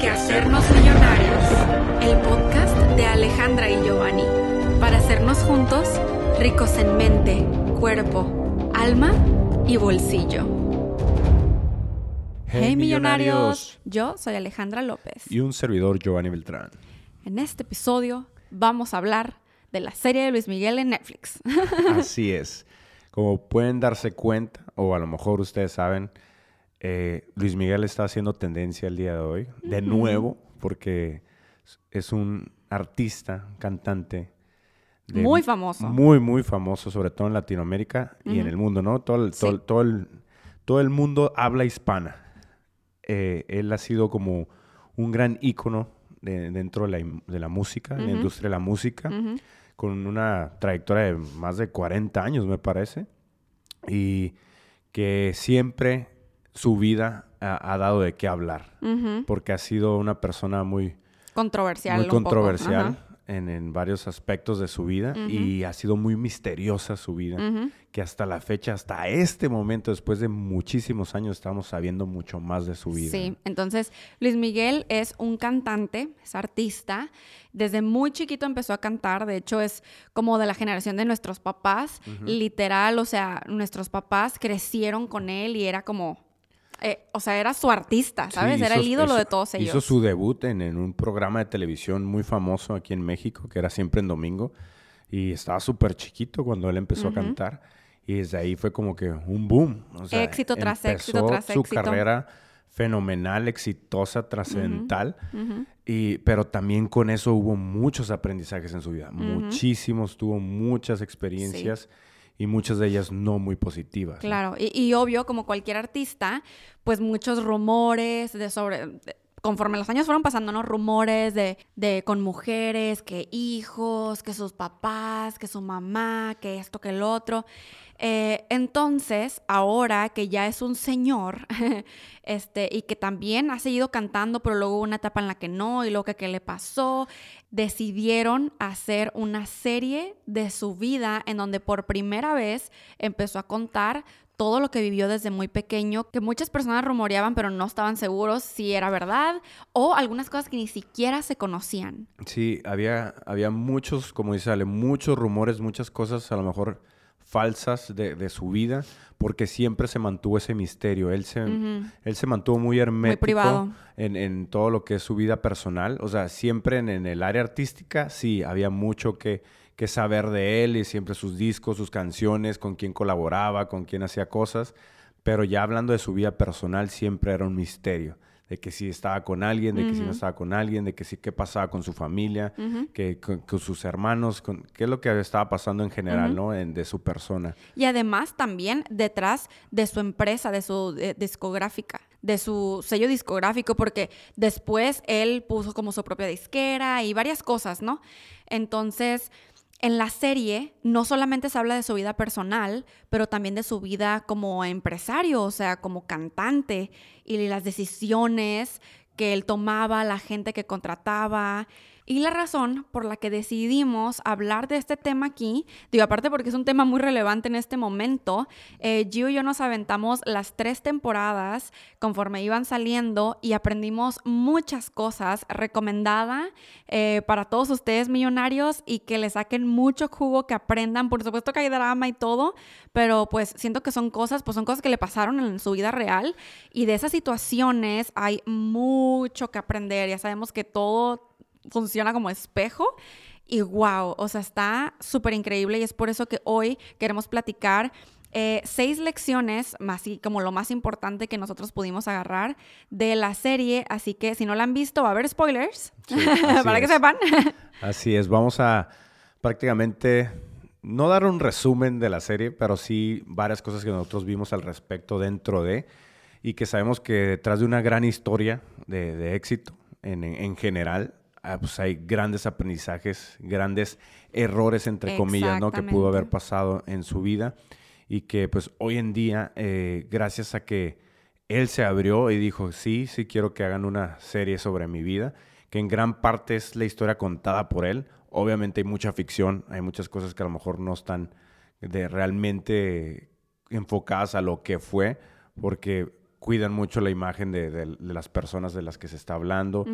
que hacernos millonarios, el podcast de Alejandra y Giovanni, para hacernos juntos ricos en mente, cuerpo, alma y bolsillo. Hey, millonarios. yo soy Alejandra López. Y un servidor Giovanni Beltrán. En este episodio vamos a hablar de la serie de Luis Miguel en Netflix. Así es. Como pueden darse cuenta, o a lo mejor ustedes saben, eh, Luis Miguel está haciendo tendencia el día de hoy, de nuevo, porque es un artista, cantante. muy famoso. Muy, muy famoso, sobre todo en Latinoamérica y en el mundo, ¿no? Todo el, todo, el, todo el mundo habla hispana. Eh, él ha sido como un gran ícono dentro de la, música, de la industria de la música, con una trayectoria de más de 40 años, me parece, y que siempre su vida ha, dado de qué hablar, porque ha sido una persona muy controversial. Muy controversial en, varios aspectos de su vida y ha sido muy misteriosa su vida, que hasta la fecha, hasta este momento, después de muchísimos años, estamos sabiendo mucho más de su vida. Sí, entonces Luis Miguel es un cantante, es artista, desde muy chiquito empezó a cantar, de hecho es como de la generación de nuestros papás, literal, o sea, nuestros papás crecieron con él y era como eh, o sea, era su artista, ¿sabes? era el ídolo de todos ellos. Hizo su debut en, un programa de televisión muy famoso aquí en México, que era siempre en domingo, y estaba súper chiquito cuando él empezó a cantar, y desde ahí fue como que un boom. éxito tras éxito tras su carrera fenomenal, exitosa, trascendental, y pero también con eso hubo muchos aprendizajes en su vida, muchísimos, tuvo muchas experiencias y muchas de ellas no muy positivas. Claro, y, obvio, como cualquier artista, pues muchos rumores de sobre... conforme los años fueron pasando, ¿no? Rumores de, de con mujeres, que hijos, que sus papás, que su mamá, que esto, que el otro. Eh, entonces, ahora que ya es un señor, este, y que también ha seguido cantando, pero luego hubo una etapa en la que no, y luego que qué le pasó, decidieron hacer una serie de su vida en donde por primera vez empezó a contar todo lo que vivió desde muy pequeño, que muchas personas rumoreaban pero no estaban seguros si era verdad o algunas cosas que ni siquiera se conocían. Sí, había, había muchos, como dice Ale, muchos rumores, muchas cosas a lo mejor falsas de, su vida, porque siempre se mantuvo ese misterio. Él se, él se mantuvo muy hermético En, todo lo que es su vida personal. O sea, siempre en, el área artística, sí, había mucho que, que, saber de él y siempre sus discos, sus canciones, con quién colaboraba, con quién hacía cosas. Pero ya hablando de su vida personal, siempre era un misterio de que si estaba con alguien, de que si no estaba con alguien, de que si qué pasaba con su familia, que con, sus hermanos, con, qué es lo que estaba pasando en general, ¿no? En, de su persona. Y además también detrás de su empresa, de su discográfica, de su sello discográfico, porque después él puso como su propia disquera y varias cosas, ¿no? Entonces, en la serie no solamente se habla de su vida personal, pero también de su vida como empresario, o sea, como cantante y las decisiones que él tomaba, la gente que contrataba y la razón por la que decidimos hablar de este tema aquí, digo, aparte porque es un tema muy relevante en este momento, eh, Gio y yo nos aventamos las tres temporadas conforme iban saliendo y aprendimos muchas cosas recomendada eh, para todos ustedes millonarios y que le saquen mucho jugo, que aprendan. Por supuesto que hay drama y todo, pero pues siento que son cosas, pues son cosas que le pasaron en su vida real y de esas situaciones hay mucho que aprender. Ya sabemos que todo funciona como espejo. Y wow, o sea, está súper increíble y es por eso que hoy queremos platicar eh, seis lecciones, más y como lo más importante que nosotros pudimos agarrar de la serie. Así que si no la han visto, va a haber spoilers para que sepan. así es, vamos a prácticamente no dar un resumen de la serie, pero sí varias cosas que nosotros vimos al respecto dentro de y que sabemos que detrás de una gran historia de, éxito en, en general Ah, pues hay grandes aprendizajes, grandes errores, entre comillas, ¿no? Que pudo haber pasado en su vida y que pues hoy en día, eh, gracias a que él se abrió y dijo, sí, sí quiero que hagan una serie sobre mi vida, que en gran parte es la historia contada por él. Obviamente hay mucha ficción, hay muchas cosas que a lo mejor no están de realmente enfocadas a lo que fue, porque cuidan mucho la imagen de, las personas de las que se está hablando.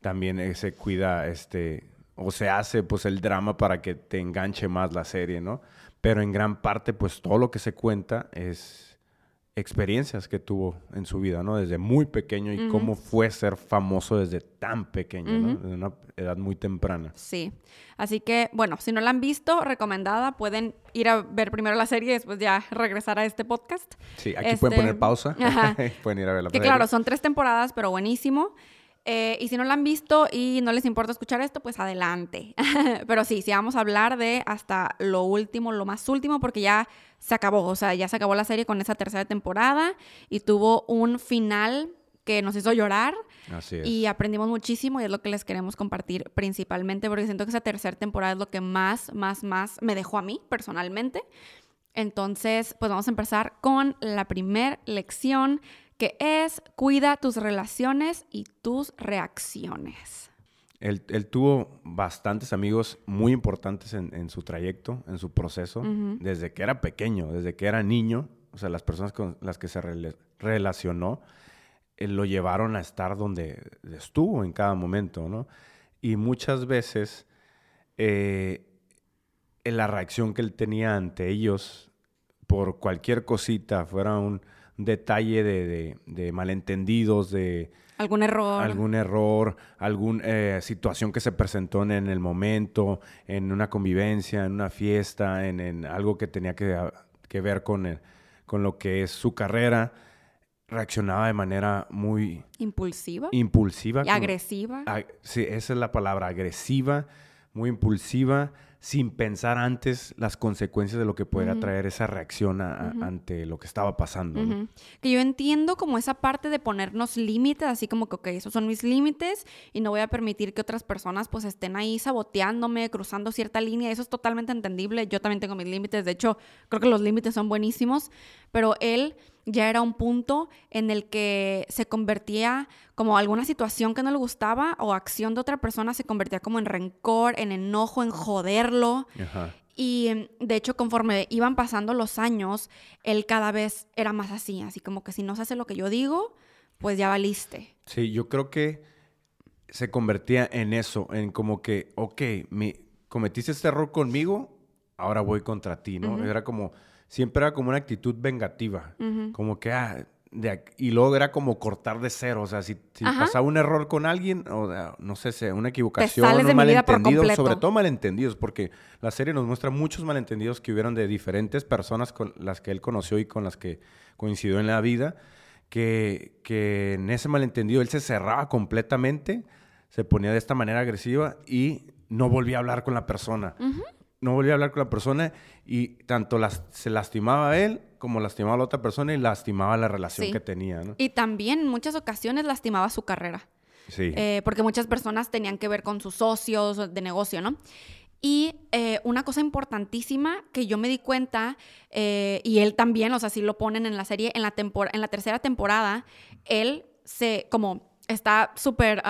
También eh, se cuida, este, o se hace pues el drama para que te enganche más la serie, ¿no? Pero en gran parte pues todo lo que se cuenta es experiencias que tuvo en su vida, ¿no? Desde muy pequeño y cómo fue ser famoso desde tan pequeño, ¿no? Desde una edad muy temprana. Sí. Así que, bueno, si no la han visto, recomendada, pueden ir a ver primero la serie y después ya regresar a este podcast. Sí, aquí pueden poner este, pausa. pueden ir a ver la Que claro, son tres temporadas, pero buenísimo. Eh, y si no la han visto y no les importa escuchar esto, pues adelante. Pero sí, sí vamos a hablar de hasta lo último, lo más último, porque ya se acabó. O sea, ya se acabó la serie con esa tercera temporada y tuvo un final que nos hizo llorar. Así es. Y aprendimos muchísimo y es lo que les queremos compartir principalmente, porque siento que esa tercera temporada es lo que más, más, más me dejó a mí personalmente. Entonces, pues vamos a empezar con la primera lección que es cuida tus relaciones y tus reacciones. Él, tuvo bastantes amigos muy importantes en, su trayecto, en su proceso, desde que era pequeño, desde que era niño. O sea, las personas con las que se relacionó eh, lo llevaron a estar donde estuvo en cada momento, ¿no? Y muchas veces eh, la reacción que él tenía ante ellos por cualquier cosita, fuera un, detalle de, malentendidos, de... Algún error. Algún error, alguna eh, situación que se presentó en, el momento, en una convivencia, en una fiesta, en, algo que tenía que, ver con, con lo que es su carrera reaccionaba de manera muy... Impulsiva. Impulsiva. Y agresiva. sí, esa es la palabra, agresiva, muy impulsiva sin pensar antes las consecuencias de lo que pudiera traer esa reacción ante lo que estaba pasando. Que yo entiendo como esa parte de ponernos límites, así como que, ok, esos son mis límites y no voy a permitir que otras personas pues estén ahí saboteándome, cruzando cierta línea, eso es totalmente entendible, yo también tengo mis límites, de hecho creo que los límites son buenísimos, pero él ya era un punto en el que se convertía como alguna situación que no le gustaba o acción de otra persona se convertía como en rencor, en enojo, en joderlo. Y de hecho, conforme iban pasando los años, él cada vez era más así, así como que si no se hace lo que yo digo, pues ya valiste. Sí, yo creo que se convertía en eso, en como que, ok, me, cometiste este error conmigo, ahora voy contra ti, ¿no? Era como siempre era como una actitud vengativa. Como que, ah, y luego era como cortar de cero. O sea, si, pasaba un error con alguien, o no sé, una equivocación, un malentendido, sobre todo malentendidos, porque la serie nos muestra muchos malentendidos que hubieron de diferentes personas con las que él conoció y con las que coincidió en la vida, que, que en ese malentendido él se cerraba completamente, se ponía de esta manera agresiva y no volvía a hablar con la persona no volvía a hablar con la persona y tanto se lastimaba a él como lastimaba a la otra persona y lastimaba la relación que tenía. ¿no? Y también en muchas ocasiones lastimaba su carrera. Sí. Eh, porque muchas personas tenían que ver con sus socios de negocio, ¿no? Y eh, una cosa importantísima que yo me di cuenta, eh, y él también, o sea, sí lo ponen en la serie, en la, en la tercera temporada, él se, como, está súper...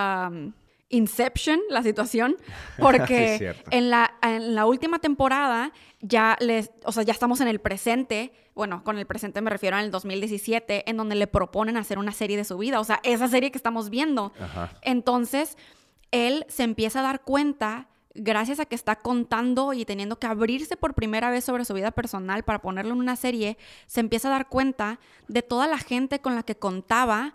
Inception la situación, porque en, la, en la última temporada ya les, o sea, ya estamos en el presente, bueno, con el presente me refiero al 2017, en donde le proponen hacer una serie de su vida, o sea, esa serie que estamos viendo. Entonces, él se empieza a dar cuenta gracias a que está contando y teniendo que abrirse por primera vez sobre su vida personal para ponerlo en una serie, se empieza a dar cuenta de toda la gente con la que contaba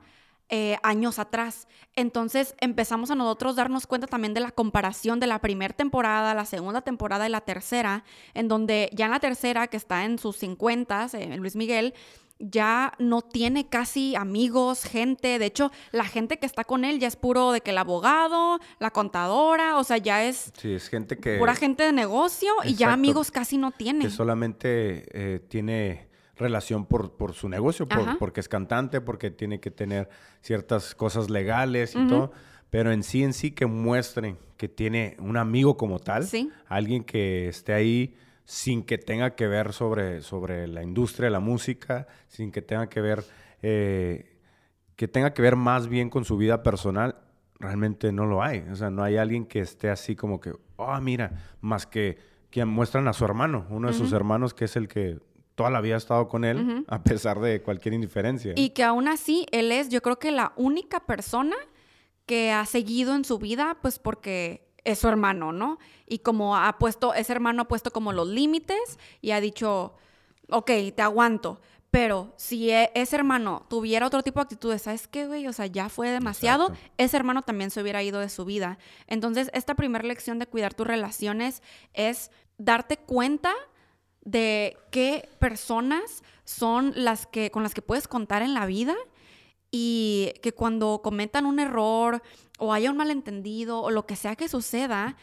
eh, años atrás. Entonces empezamos a nosotros darnos cuenta también de la comparación de la primera temporada, la segunda temporada y la tercera, en donde ya en la tercera, que está en sus 50, eh, Luis Miguel, ya no tiene casi amigos, gente. De hecho, la gente que está con él ya es puro de que el abogado, la contadora, o sea, ya es. Sí, es gente que. Pura gente de negocio y ya amigos casi no tiene. Que solamente eh, tiene relación por, por su negocio, porque es cantante, porque tiene que tener ciertas cosas legales y todo. Pero en sí, en sí, que muestren que tiene un amigo como tal, alguien que esté ahí sin que tenga que ver sobre, sobre la industria de la música, sin que tenga que ver, eh, que tenga que ver más bien con su vida personal, realmente no lo hay. O sea, no hay alguien que esté así como que, oh, mira, más que que muestran a su hermano, uno de sus hermanos que es el que toda la vida ha estado con él, a pesar de cualquier indiferencia. Y que aún así, él es, yo creo que la única persona que ha seguido en su vida, pues porque es su hermano, ¿no? Y como ha puesto, ese hermano ha puesto como los límites y ha dicho, ok, te aguanto. Pero si e, ese hermano tuviera otro tipo de actitudes, ¿sabes qué, güey? O sea, ya fue demasiado, ese hermano también se hubiera ido de su vida. Entonces, esta primera lección de cuidar tus relaciones es darte cuenta de qué personas son las que con las que puedes contar en la vida y que cuando cometan un error o haya un malentendido o lo que sea que suceda,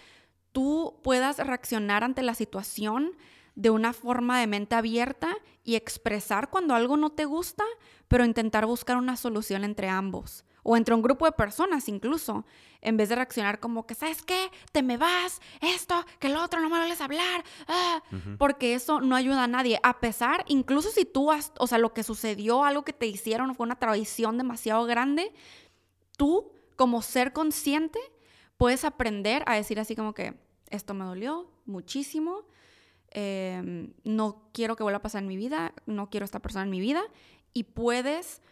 tú puedas reaccionar ante la situación de una forma de mente abierta y expresar cuando algo no te gusta, pero intentar buscar una solución entre ambos o entre un grupo de personas incluso, en vez de reaccionar como que, ¿sabes qué? Te me vas, esto, que el otro, no me vuelves a hablar, ah", porque eso no ayuda a nadie, a pesar, incluso si tú, has, o sea, lo que sucedió, algo que te hicieron fue una traición demasiado grande, tú como ser consciente puedes aprender a decir así como que, esto me dolió muchísimo, Em, no quiero que vuelva a pasar en mi vida, no quiero esta persona en mi vida, y puedes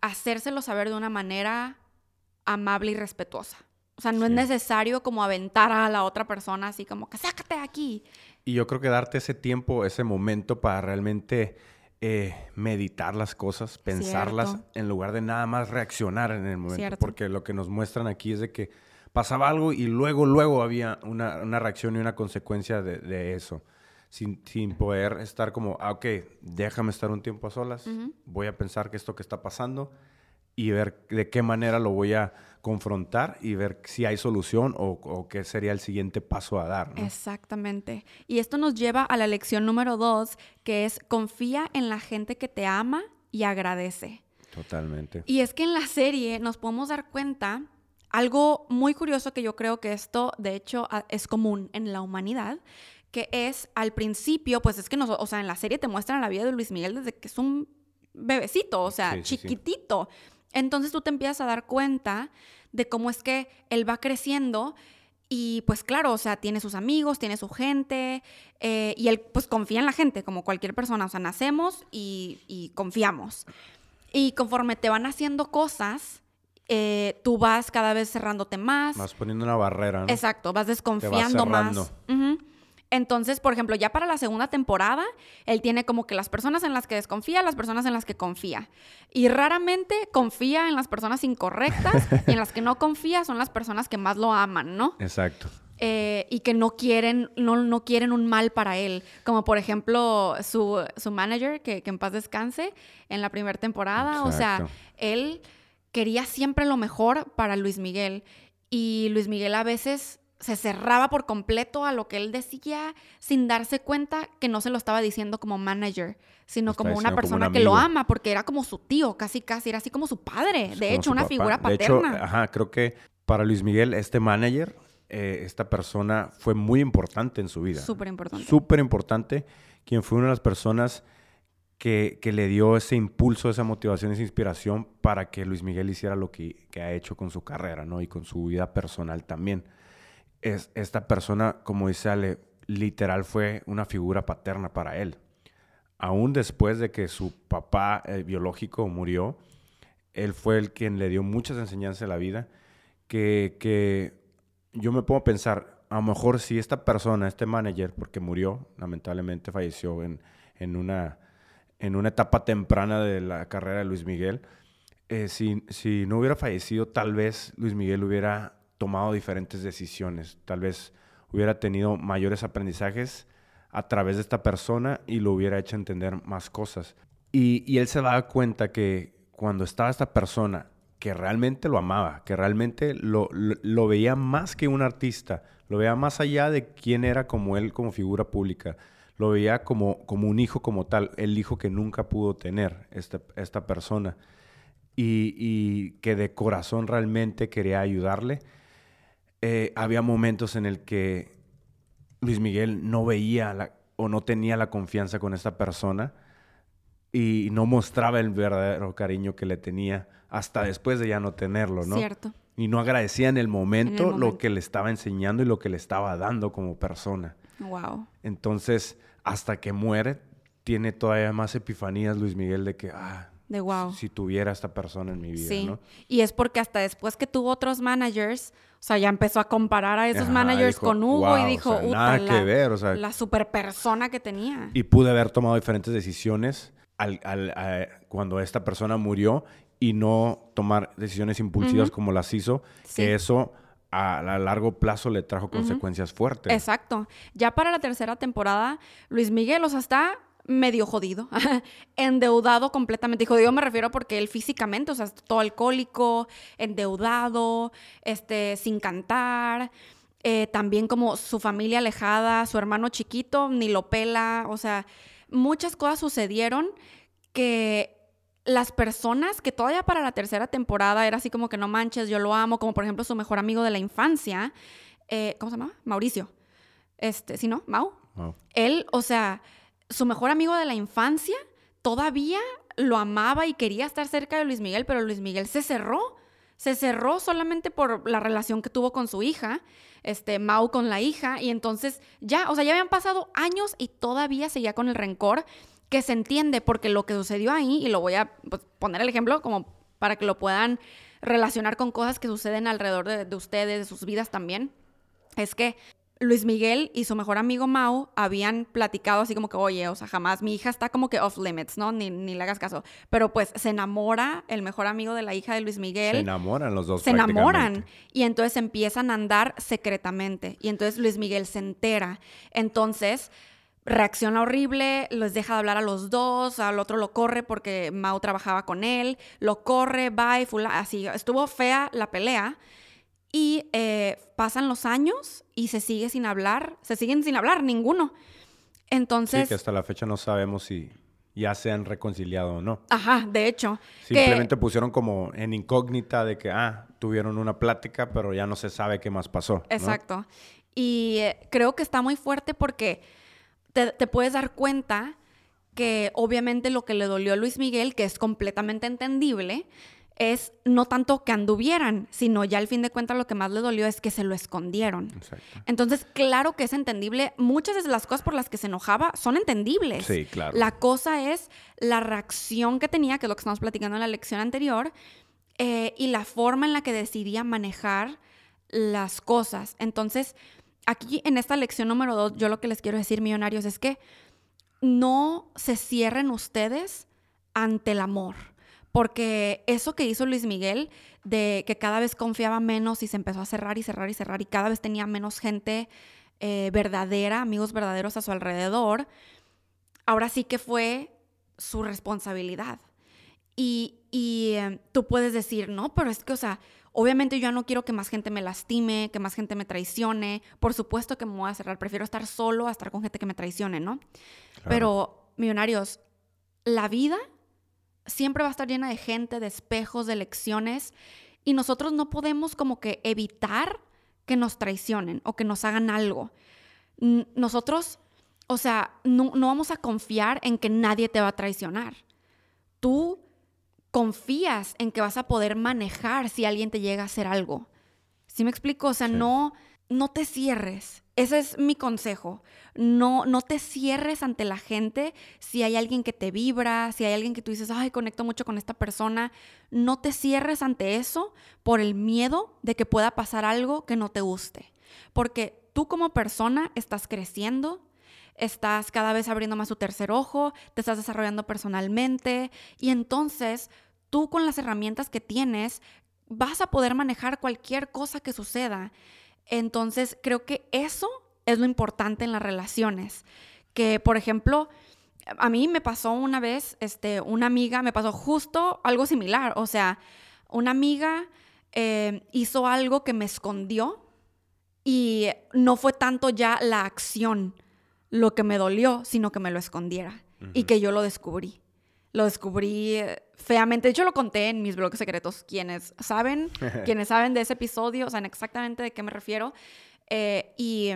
hacérselo saber de una manera amable y respetuosa. O sea, no es necesario como aventar a la otra persona así como que sácate de aquí. Y yo creo que darte ese tiempo, ese momento para realmente eh, meditar las cosas, pensarlas, en lugar de nada más reaccionar en el momento. Porque lo que nos muestran aquí es de que pasaba algo y luego, luego había una, reacción y una consecuencia de eso sin, sin poder estar como, ah, ok, déjame estar un tiempo a solas, voy a pensar que esto que está pasando y ver de qué manera lo voy a confrontar y ver si hay solución o, o qué sería el siguiente paso a dar. Exactamente. Y esto nos lleva a la lección número dos, que es confía en la gente que te ama y agradece. Totalmente. Y es que en la serie nos podemos dar cuenta algo muy curioso que yo creo que esto, de hecho, es común en la humanidad, que es al principio, pues es que, nos, o sea, en la serie te muestran la vida de Luis Miguel desde que es un bebecito, o sea, chiquitito. Entonces tú te empiezas a dar cuenta de cómo es que él va creciendo y pues claro, o sea, tiene sus amigos, tiene su gente eh, y él pues confía en la gente como cualquier persona, o sea, nacemos y, confiamos. Y conforme te van haciendo cosas, eh, tú vas cada vez cerrándote más. Vas poniendo una barrera. ¿no? Exacto, vas desconfiando más. Entonces, por ejemplo, ya para la segunda temporada, él tiene como que las personas en las que desconfía, las personas en las que confía. Y raramente confía en las personas incorrectas y en las que no confía son las personas que más lo aman, ¿no? Exacto. Eh, y que no quieren, no, no, quieren un mal para él. Como por ejemplo su, su manager, que, que, en paz descanse, en la primera temporada. O sea, él quería siempre lo mejor para Luis Miguel. Y Luis Miguel a veces se cerraba por completo a lo que él decía sin darse cuenta que no se lo estaba diciendo como manager, sino como una persona que lo ama, porque era como su tío, casi casi, era así como su padre, de hecho, una figura paterna. De hecho, ajá, creo que para Luis Miguel, este manager, eh, esta persona fue muy importante en su vida. Súper importante. Súper importante, quien fue una de las personas que, que, le dio ese impulso, esa motivación, esa inspiración para que Luis Miguel hiciera lo que, que ha hecho con su carrera, ¿no? Y con su vida personal también es, esta persona, como dice Ale, literal fue una figura paterna para él. Aún después de que su papá eh, biológico murió, él fue el quien le dio muchas enseñanzas a la vida, que, que yo me a pensar, a lo mejor si esta persona, este manager, porque murió, lamentablemente falleció en, en, una, en una etapa temprana de la carrera de Luis Miguel, eh, si, si no hubiera fallecido, tal vez Luis Miguel hubiera tomado diferentes decisiones. Tal vez hubiera tenido mayores aprendizajes a través de esta persona y lo hubiera hecho entender más cosas. Y, él se daba cuenta que cuando estaba esta persona que realmente lo amaba, que realmente lo, veía más que un artista, lo veía más allá de quién era como él como figura pública, lo veía como, como un hijo como tal, el hijo que nunca pudo tener esta, esta persona y que de corazón realmente quería ayudarle eh, había momentos en el que Luis Miguel no veía o no tenía la confianza con esta persona y no mostraba el verdadero cariño que le tenía hasta después de ya no tenerlo, ¿no? Cierto. Y no agradecía en el momento, lo que le estaba enseñando y lo que le estaba dando como persona. Wow. Entonces, hasta que muere, tiene todavía más epifanías Luis Miguel de que, ah, de wow. Si, tuviera esta persona en mi vida, sí. ¿no? Y es porque hasta después que tuvo otros managers, o sea, ya empezó a comparar a esos managers con Hugo y dijo, o nada que ver, o sea, la super persona que tenía. Y pude haber tomado diferentes decisiones al, al, cuando esta persona murió y no tomar decisiones impulsivas como las hizo, que eso a, largo plazo le trajo consecuencias fuertes. Exacto. Ya para la tercera temporada, Luis Miguel, o sea, está medio jodido, endeudado completamente. Y jodido me refiero porque él físicamente, o sea, todo alcohólico, endeudado, este, sin cantar. Eh, también como su familia alejada, su hermano chiquito, ni lo pela. O sea, muchas cosas sucedieron que las personas que todavía para la tercera temporada era así como que no manches, yo lo amo, como por ejemplo su mejor amigo de la infancia, eh, ¿cómo se llama? Mauricio. Este, ¿sí no? Mau. Él, o sea, su mejor amigo de la infancia todavía lo amaba y quería estar cerca de Luis Miguel, pero Luis Miguel se cerró. Se cerró solamente por la relación que tuvo con su hija, este, Mau con la hija, y entonces ya, o sea, ya habían pasado años y todavía seguía con el rencor que se entiende porque lo que sucedió ahí, y lo voy a pues, poner el ejemplo como para que lo puedan relacionar con cosas que suceden alrededor de, de ustedes, de sus vidas también, es que Luis Miguel y su mejor amigo Mau habían platicado así como que, oye, o sea, jamás, mi hija está como que off limits, ¿no? Ni, ni le hagas caso. Pero pues se enamora el mejor amigo de la hija de Luis Miguel. Se enamoran los dos. Se enamoran. Y entonces empiezan a andar secretamente. Y entonces Luis Miguel se entera. Entonces reacciona horrible, les deja de hablar a los dos, al otro lo corre porque Mau trabajaba con él, lo corre, bye, fula, así. Estuvo fea la pelea. Y eh, pasan los años y se sigue sin hablar, se siguen sin hablar ninguno. Entonces... Sí, que hasta la fecha no sabemos si ya se han reconciliado o no. Ajá, de hecho. Simplemente pusieron como en incógnita de que, ah, tuvieron una plática, pero ya no se sabe qué más pasó. Exacto. Y eh, creo que está muy fuerte porque te, te puedes dar cuenta que obviamente lo que le dolió a Luis Miguel, que es completamente entendible, es no tanto que anduvieran, sino ya al fin de cuentas lo que más le dolió es que se lo escondieron. Entonces, claro que es entendible. Muchas de las cosas por las que se enojaba son entendibles. Sí, claro. La cosa es la reacción que tenía, que es lo que estamos platicando en la lección anterior, eh, y la forma en la que decidía manejar las cosas. Entonces, aquí en esta lección número dos, yo lo que les quiero decir, millonarios, es que no se cierren ustedes ante el amor porque eso que hizo Luis Miguel, de que cada vez confiaba menos y se empezó a cerrar y cerrar y cerrar y cada vez tenía menos gente eh, verdadera, amigos verdaderos a su alrededor, ahora sí que fue su responsabilidad. Y, em, tú puedes decir, no, pero es que, o sea, obviamente yo no quiero que más gente me lastime, que más gente me traicione. Por supuesto que me voy a cerrar. Prefiero estar solo a estar con gente que me traicione, ¿no? Pero, millonarios, la vida siempre va a estar llena de gente, de espejos, de lecciones, y nosotros no podemos como que evitar que nos traicionen o que nos hagan algo. Nosotros, o sea, no, vamos a confiar en que nadie te va a traicionar. Tú confías en que vas a poder manejar si alguien te llega a hacer algo. ¿Sí me explico? O sea, no, no te cierres. Ese es mi consejo. No, no te cierres ante la gente si hay alguien que te vibra, si hay alguien que tú dices, ay, conecto mucho con esta persona. No te cierres ante eso por el miedo de que pueda pasar algo que no te guste. Porque tú como persona estás creciendo, estás cada vez abriendo más tu tercer ojo, te estás desarrollando personalmente y entonces tú con las herramientas que tienes vas a poder manejar cualquier cosa que suceda. Entonces creo que eso es lo importante en las relaciones. Que, por ejemplo, a mí me pasó una vez, este, una amiga, me pasó justo algo similar. O sea, una amiga eh, hizo algo que me escondió y no fue tanto ya la acción lo que me dolió, sino que me lo escondiera y que yo lo descubrí. Lo descubrí feamente. De hecho, lo conté en mis blogs secretos. Quienes saben, quienes saben de ese episodio, saben exactamente de qué me refiero. Eh, y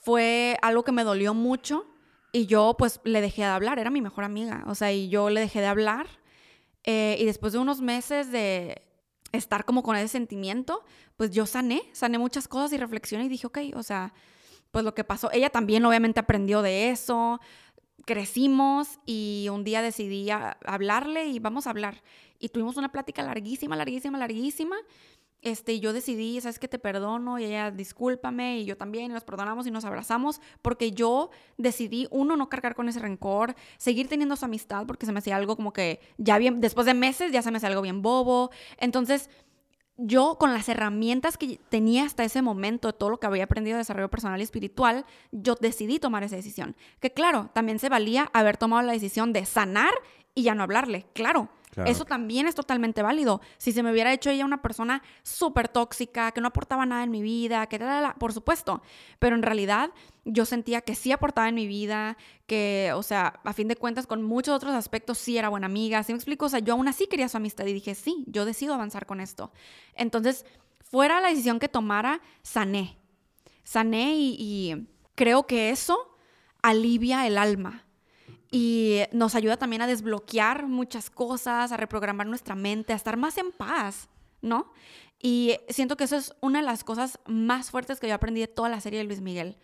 fue algo que me dolió mucho y yo pues le dejé de hablar, era mi mejor amiga, o sea, y yo le dejé de hablar eh, y después de unos meses de estar como con ese sentimiento, pues yo sané, sané muchas cosas y reflexioné y dije, ok, o sea, pues lo que pasó, ella también obviamente aprendió de eso, crecimos y un día decidí hablarle y vamos a hablar. Y tuvimos una plática larguísima, larguísima, larguísima. Este, yo decidí, sabes que te perdono y ella discúlpame y yo también y nos perdonamos y nos abrazamos porque yo decidí uno no cargar con ese rencor, seguir teniendo su amistad porque se me hacía algo como que ya bien después de meses ya se me hacía algo bien bobo. Entonces, yo con las herramientas que tenía hasta ese momento, todo lo que había aprendido de desarrollo personal y espiritual, yo decidí tomar esa decisión. Que claro, también se valía haber tomado la decisión de sanar y ya no hablarle, claro. Eso también es totalmente válido. Si se me hubiera hecho ella una persona súper tóxica, que no aportaba nada en mi vida, que tal, por supuesto. Pero en realidad yo sentía que sí aportaba en mi vida, que, o sea, a fin de cuentas, con muchos otros aspectos sí era buena amiga. ¿Sí me explico? O sea, yo aún así quería su amistad y dije, sí, yo decido avanzar con esto. Entonces, fuera la decisión que tomara, sané. Sané y, y creo que eso alivia el alma y nos ayuda también a desbloquear muchas cosas, a reprogramar nuestra mente, a estar más en paz, ¿no? Y siento que eso es una de las cosas más fuertes que yo aprendí de toda la serie de Luis Miguel.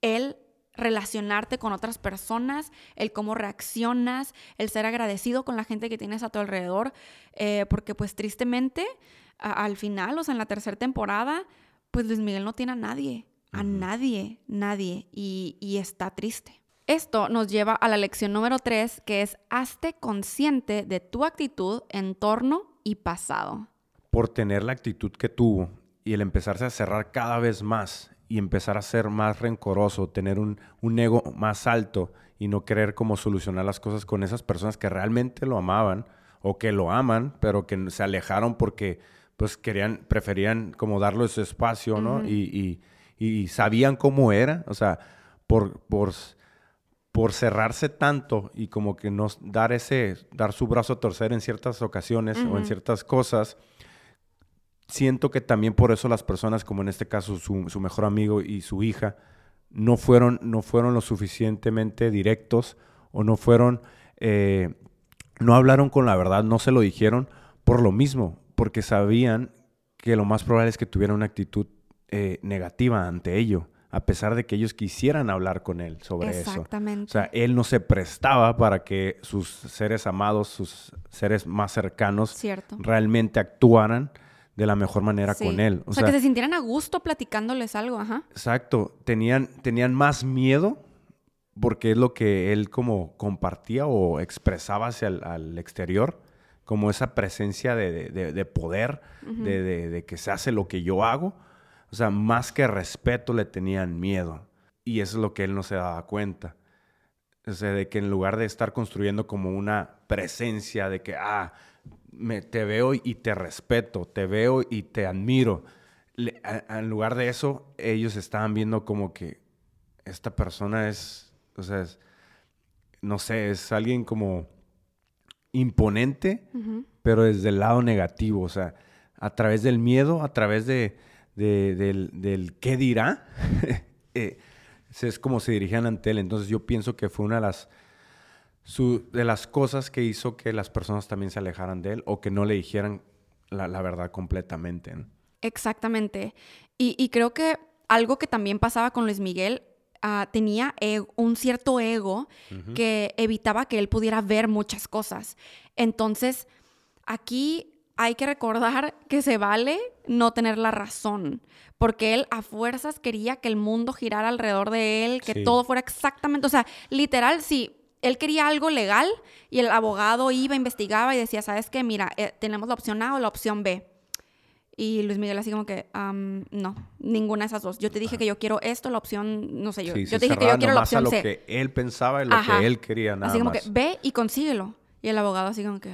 El relacionarte con otras personas, el cómo reaccionas, el ser agradecido con la gente que tienes a tu alrededor, eh, porque pues tristemente al final, o sea, en la tercera temporada, pues Luis Miguel no tiene a nadie, a nadie, nadie, y, y está triste. Esto nos lleva a la lección número 3, que es hazte consciente de tu actitud, entorno y pasado. Por tener la actitud que tuvo y el empezarse a cerrar cada vez más y empezar a ser más rencoroso, tener un, ego más alto y no querer como solucionar las cosas con esas personas que realmente lo amaban o que lo aman, pero que se alejaron porque pues querían, preferían como darle su espacio, ¿no? y, y, sabían cómo era, o sea, por, por por cerrarse tanto y como que no dar ese, dar su brazo a torcer en ciertas ocasiones o en ciertas cosas, siento que también por eso las personas, como en este caso su, mejor amigo y su hija, no fueron, no fueron lo suficientemente directos o no fueron, eh, no hablaron con la verdad, no se lo dijeron por lo mismo, porque sabían que lo más probable es que tuvieran una actitud eh, negativa ante ello a pesar de que ellos quisieran hablar con él sobre eso. Exactamente. O sea, él no se prestaba para que sus seres amados, sus seres más cercanos, realmente actuaran de la mejor manera con él. O, sea, que se sintieran a gusto platicándoles algo, ajá. Exacto. Tenían, tenían más miedo porque es lo que él como compartía o expresaba hacia el al exterior, como esa presencia de, poder, de, que se hace lo que yo hago o sea, más que respeto le tenían miedo. Y eso es lo que él no se daba cuenta. O sea, de que en lugar de estar construyendo como una presencia de que, ah, me, te veo y te respeto, te veo y te admiro. en lugar de eso, ellos estaban viendo como que esta persona es, o sea, no sé, es alguien como imponente, pero desde el lado negativo, o sea, a través del miedo, a través de, del, del, qué dirá, eh, es como se dirigían ante él. Entonces yo pienso que fue una de las, de las cosas que hizo que las personas también se alejaran de él o que no le dijeran la, verdad completamente. Exactamente. Y, creo que algo que también pasaba con Luis Miguel, ah, tenía un cierto ego que evitaba que él pudiera ver muchas cosas. Entonces, aquí hay que recordar que se vale no tener la razón, porque él a fuerzas quería que el mundo girara alrededor de él, que todo fuera exactamente, o sea, literal, si él quería algo legal y el abogado iba, investigaba y decía, ¿sabes qué? Mira, eh, tenemos la opción A o la opción B. Y Luis Miguel así como que, no, ninguna de esas dos. Yo te dije que yo quiero esto, la opción, no sé yo. yo te dije que yo quiero la opción a lo que él pensaba y lo que él quería nada Así como que, ve y consíguelo. Y el abogado así como que...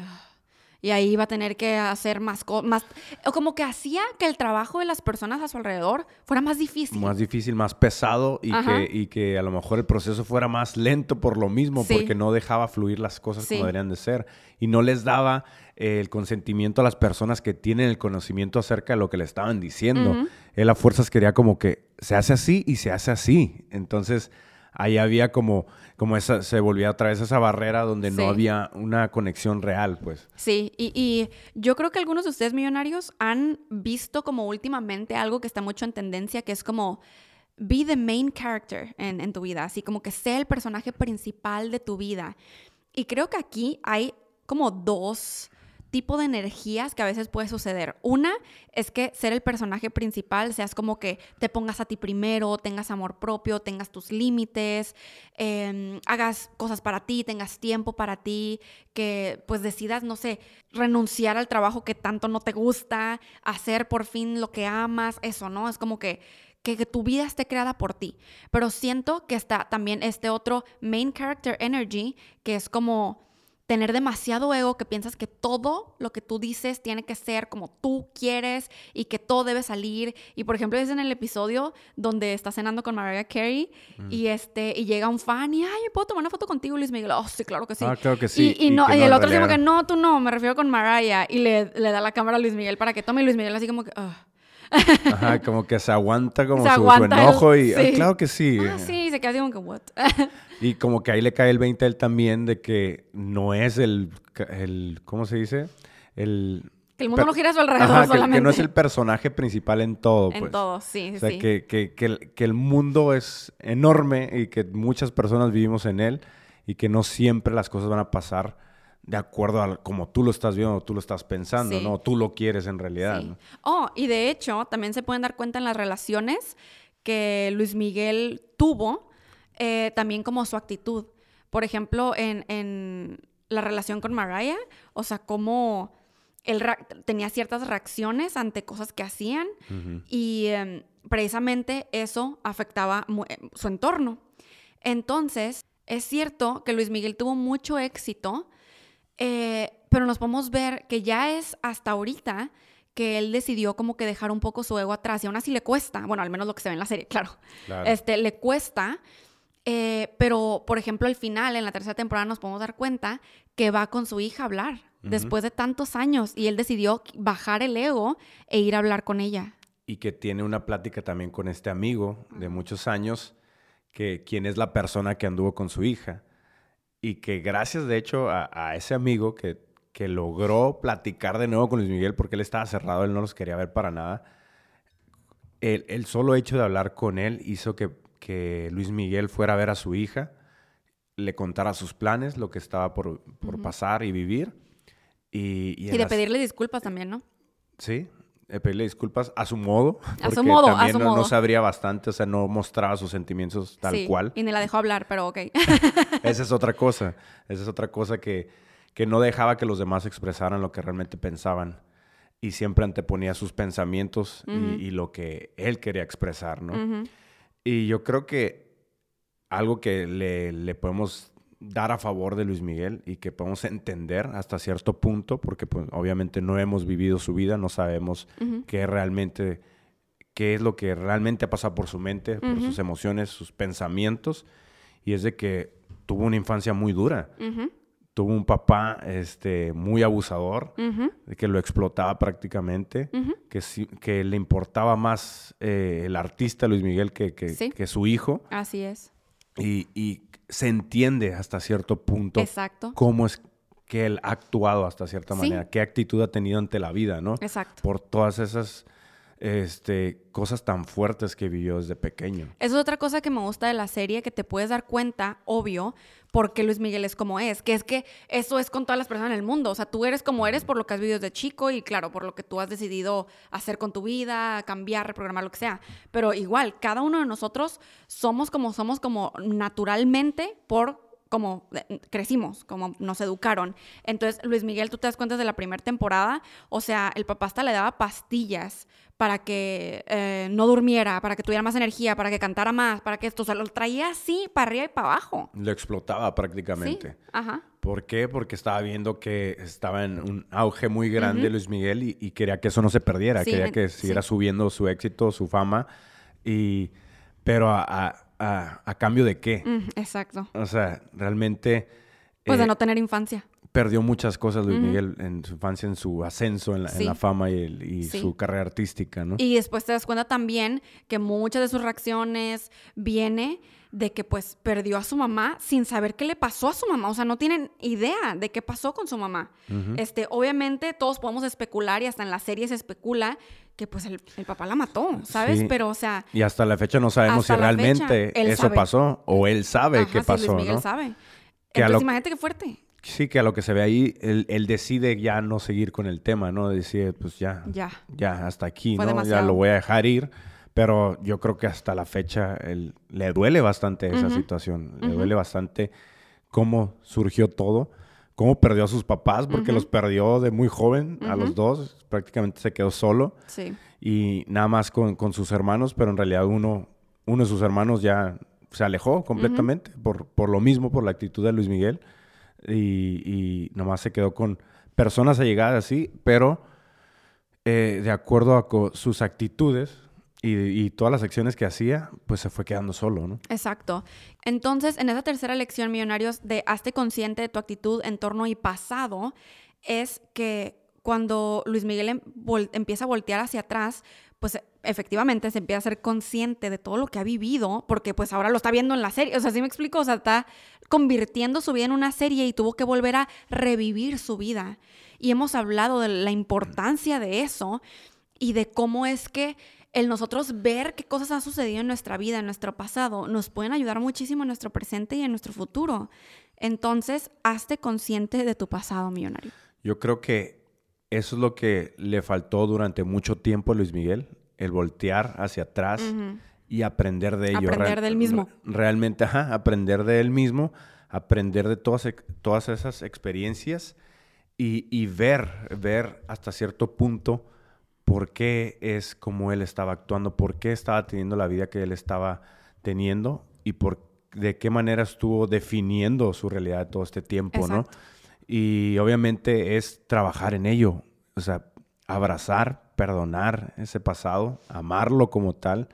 Ah" y ahí iba a tener que hacer más cosas, o como que hacía que el trabajo de las personas a su alrededor fuera más difícil. Más difícil, más pesado y, que, y que, a lo mejor el proceso fuera más lento por lo mismo, porque no dejaba fluir las cosas como deberían de ser y no les daba eh, el consentimiento a las personas que tienen el conocimiento acerca de lo que le estaban diciendo. Él a fuerzas quería como que se hace así y se hace así. Entonces ahí había como, como esa, se volvía otra vez esa barrera donde no había una conexión real, pues. Sí, y, y, yo creo que algunos de ustedes millonarios han visto como últimamente algo que está mucho en tendencia, que es como be the main character en, en tu vida, así como que sea el personaje principal de tu vida. Y creo que aquí hay como dos tipo de energías que a veces puede suceder. Una es que ser el personaje principal seas como que te pongas a ti primero, tengas amor propio, tengas tus límites, em, hagas cosas para ti, tengas tiempo para ti, que pues decidas, no sé, renunciar al trabajo que tanto no te gusta, hacer por fin lo que amas, eso, ¿no? Es como que que, que, tu vida esté creada por ti. Pero siento que está también este otro main character energy, que es como tener demasiado ego, que piensas que todo lo que tú dices tiene que ser como tú quieres y que todo debe salir. Y por ejemplo, es en el episodio donde está cenando con Mariah Carey mm. y este y llega un fan y, ay, ¿puedo tomar una foto contigo, Luis Miguel? Oh, sí, claro que sí. Ah, claro que sí. Y, no, y, el otro dice que no, tú no, me refiero con Mariah. Y le, le, da la cámara a Luis Miguel para que tome Luis Miguel así como que... Ajá, como que se aguanta como su, enojo y ah, claro que sí. Ah, sí, se queda así como que what. y como que ahí le cae el 20 a él también de que no es el, el ¿cómo se dice? El que el mundo no gira a su alrededor solamente. Que, no es el personaje principal en todo, pues. En todo, sí, o sea, sí. Que, que, que, el, que el mundo es enorme y que muchas personas vivimos en él y que no siempre las cosas van a pasar de acuerdo a como tú lo estás viendo, tú lo estás pensando, ¿no? Tú lo quieres en realidad. Oh, y de hecho, también se pueden dar cuenta en las relaciones que Luis Miguel tuvo, eh, también como su actitud. Por ejemplo, en, la relación con Mariah, o sea, cómo él tenía ciertas reacciones ante cosas que hacían y em, precisamente eso afectaba eh, su entorno. Entonces, es cierto que Luis Miguel tuvo mucho éxito eh, pero nos podemos ver que ya es hasta ahorita que él decidió como que dejar un poco su ego atrás y aún así le cuesta, bueno, al menos lo que se ve en la serie, claro, este, le cuesta, eh, pero por ejemplo al final, en la tercera temporada nos podemos dar cuenta que va con su hija a hablar después de tantos años y él decidió bajar el ego e ir a hablar con ella. Y que tiene una plática también con este amigo de muchos años, que quien es la persona que anduvo con su hija. Y que gracias de hecho a, ese amigo que, que, logró platicar de nuevo con Luis Miguel porque él estaba cerrado, él no los quería ver para nada, el, solo hecho de hablar con él hizo que, que, Luis Miguel fuera a ver a su hija, le contara sus planes, lo que estaba por, por pasar y vivir. Y, y, de pedirle disculpas también, ¿no? Sí, pedirle disculpas a su modo. A su modo, también a su no, no, sabría bastante, o sea, no mostraba sus sentimientos tal cual. Y ni la dejó hablar, pero ok. Esa es otra cosa. Esa es otra cosa que, que no dejaba que los demás expresaran lo que realmente pensaban. Y siempre anteponía sus pensamientos y, lo que él quería expresar, ¿no? Y yo creo que algo que le, le podemos dar a favor de Luis Miguel y que podemos entender hasta cierto punto, porque pues, obviamente no hemos vivido su vida, no sabemos qué realmente, qué es lo que realmente ha pasado por su mente, por sus emociones, sus pensamientos, y es de que tuvo una infancia muy dura. Tuvo un papá este, muy abusador, que lo explotaba prácticamente, que, que le importaba más eh, el artista Luis Miguel que, que, su hijo. Así es. Y, y, se entiende hasta cierto punto Exacto. cómo es que él ha actuado hasta cierta manera, qué actitud ha tenido ante la vida, ¿no? Exacto. Por todas esas este, cosas tan fuertes que vivió desde pequeño. Es otra cosa que me gusta de la serie, que te puedes dar cuenta, obvio, porque Luis Miguel es como es, que es que eso es con todas las personas en el mundo, o sea, tú eres como eres por lo que has vivido desde chico y claro, por lo que tú has decidido hacer con tu vida, cambiar, reprogramar, lo que sea, pero igual, cada uno de nosotros somos como somos como naturalmente por como crecimos, como nos educaron. Entonces, Luis Miguel, tú te das cuenta de la primera temporada, o sea, el papá hasta le daba pastillas para que eh, no durmiera, para que tuviera más energía, para que cantara más, para que esto, o sea, lo traía así para arriba y para abajo. Lo explotaba prácticamente. Sí, ajá. ¿Por qué? Porque estaba viendo que estaba en un auge muy grande Luis Miguel y, quería que eso no se perdiera, quería que siguiera subiendo su éxito, su fama, y, pero a, a, a cambio de qué. exacto. O sea, realmente... Pues de eh, no tener infancia. Perdió muchas cosas Luis Miguel en su infancia, en su ascenso, en la, fama y, su carrera artística, ¿no? Y después te das cuenta también que muchas de sus reacciones viene de que pues perdió a su mamá sin saber qué le pasó a su mamá, o sea, no tienen idea de qué pasó con su mamá. Este, obviamente todos podemos especular y hasta en la serie se especula que pues el, papá la mató, ¿sabes? Pero o sea, y hasta la fecha no sabemos si realmente eso pasó o él sabe qué pasó, Luis Miguel sabe. Entonces, imagínate qué fuerte. Sí, que a lo que se ve ahí, él, decide ya no seguir con el tema, ¿no? Decide, pues ya, ya, ya hasta aquí, ¿no? Ya lo voy a dejar ir. Pero yo creo que hasta la fecha él, le duele bastante esa situación. Le duele bastante cómo surgió todo, cómo perdió a sus papás, porque los perdió de muy joven a los dos. Prácticamente se quedó solo. Sí. Y nada más con, con, sus hermanos, pero en realidad uno, uno de sus hermanos ya se alejó completamente por, por lo mismo, por la actitud de Luis Miguel y, nomás se quedó con personas allegadas, sí, pero eh, de acuerdo a sus actitudes y, todas las acciones que hacía, pues se fue quedando solo, ¿no? Exacto. Entonces, en esa tercera lección, Millonarios, de hazte consciente de tu actitud, entorno y pasado, es que cuando Luis Miguel em, empieza a voltear hacia atrás, pues efectivamente se empieza a ser consciente de todo lo que ha vivido, porque pues ahora lo está viendo en la serie, o sea, ¿sí me explico? O sea, está convirtiendo su vida en una serie y tuvo que volver a revivir su vida. Y hemos hablado de la importancia de eso y de cómo es que el nosotros ver qué cosas han sucedido en nuestra vida, en nuestro pasado, nos pueden ayudar muchísimo en nuestro presente y en nuestro futuro. Entonces, hazte consciente de tu pasado millonario. Yo creo que eso es lo que le faltó durante mucho tiempo a Luis Miguel, el voltear hacia atrás y aprender de ello. Aprender del mismo. Realmente, ajá, aprender de él mismo, aprender de todas, todas esas experiencias y, ver, ver hasta cierto punto por qué es como él estaba actuando, por qué estaba teniendo la vida que él estaba teniendo y por de qué manera estuvo definiendo su realidad todo este tiempo, ¿no? Y obviamente es trabajar en ello, o sea, abrazar, perdonar ese pasado, amarlo como tal,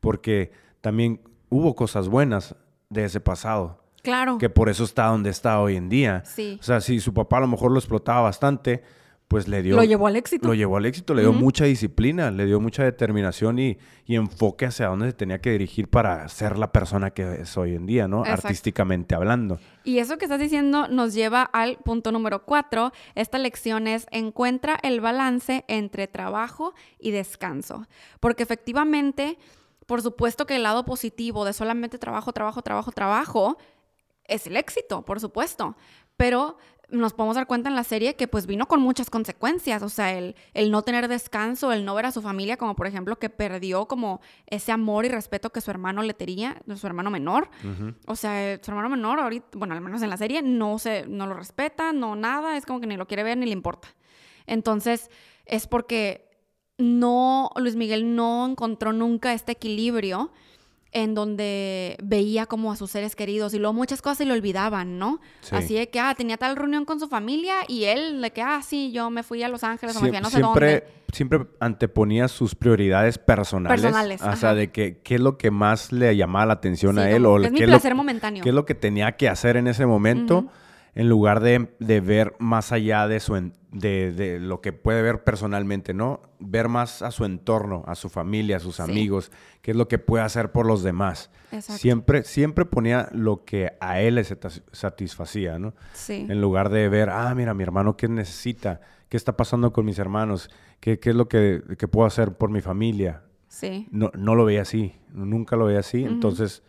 porque también hubo cosas buenas de ese pasado. Claro. Que por eso está donde está hoy en día. Sí. O sea, si su papá a lo mejor lo explotaba bastante, pues le dio... Lo llevó al éxito. Lo llevó al éxito, le dio mucha disciplina, le dio mucha determinación y, enfoque hacia dónde se tenía que dirigir para ser la persona que es hoy en día, ¿no? Artísticamente hablando. Y eso que estás diciendo nos lleva al punto número cuatro. Esta lección es encuentra el balance entre trabajo y descanso. Porque efectivamente, por supuesto que el lado positivo de solamente trabajo, trabajo, trabajo, trabajo es el éxito, por supuesto. Pero nos podemos dar cuenta en la serie que pues vino con muchas consecuencias, o sea, el, el, no tener descanso, el no ver a su familia, como por ejemplo que perdió como ese amor y respeto que su hermano le tenía, su hermano menor, o sea, su hermano menor ahorita, bueno, al menos en la serie, no, se, no lo respeta, no nada, es como que ni lo quiere ver ni le importa. Entonces, es porque no, Luis Miguel no encontró nunca este equilibrio en donde veía como a sus seres queridos y luego muchas cosas se le olvidaban, ¿no? Así de que, ah, tenía tal reunión con su familia y él de que, ah, sí, yo me fui a Los Ángeles o me fui a no sé dónde. Siempre anteponía sus prioridades personales. Personales. O sea, de que, qué es lo que más le llamaba la atención a él o es qué, placer momentáneo. qué es lo que tenía que hacer en ese momento en lugar de, ver más allá de, su de, lo que puede ver personalmente, ¿no? Ver más a su entorno, a su familia, a sus amigos, qué es lo que puede hacer por los demás. Siempre, siempre ponía lo que a él le satisfacía, ¿no? Sí. En lugar de ver, ah, mira, mi hermano, ¿qué necesita? ¿Qué está pasando con mis hermanos? ¿Qué, qué es lo que, puedo hacer por mi familia? Sí. No, no lo veía así, nunca lo veía así. Entonces,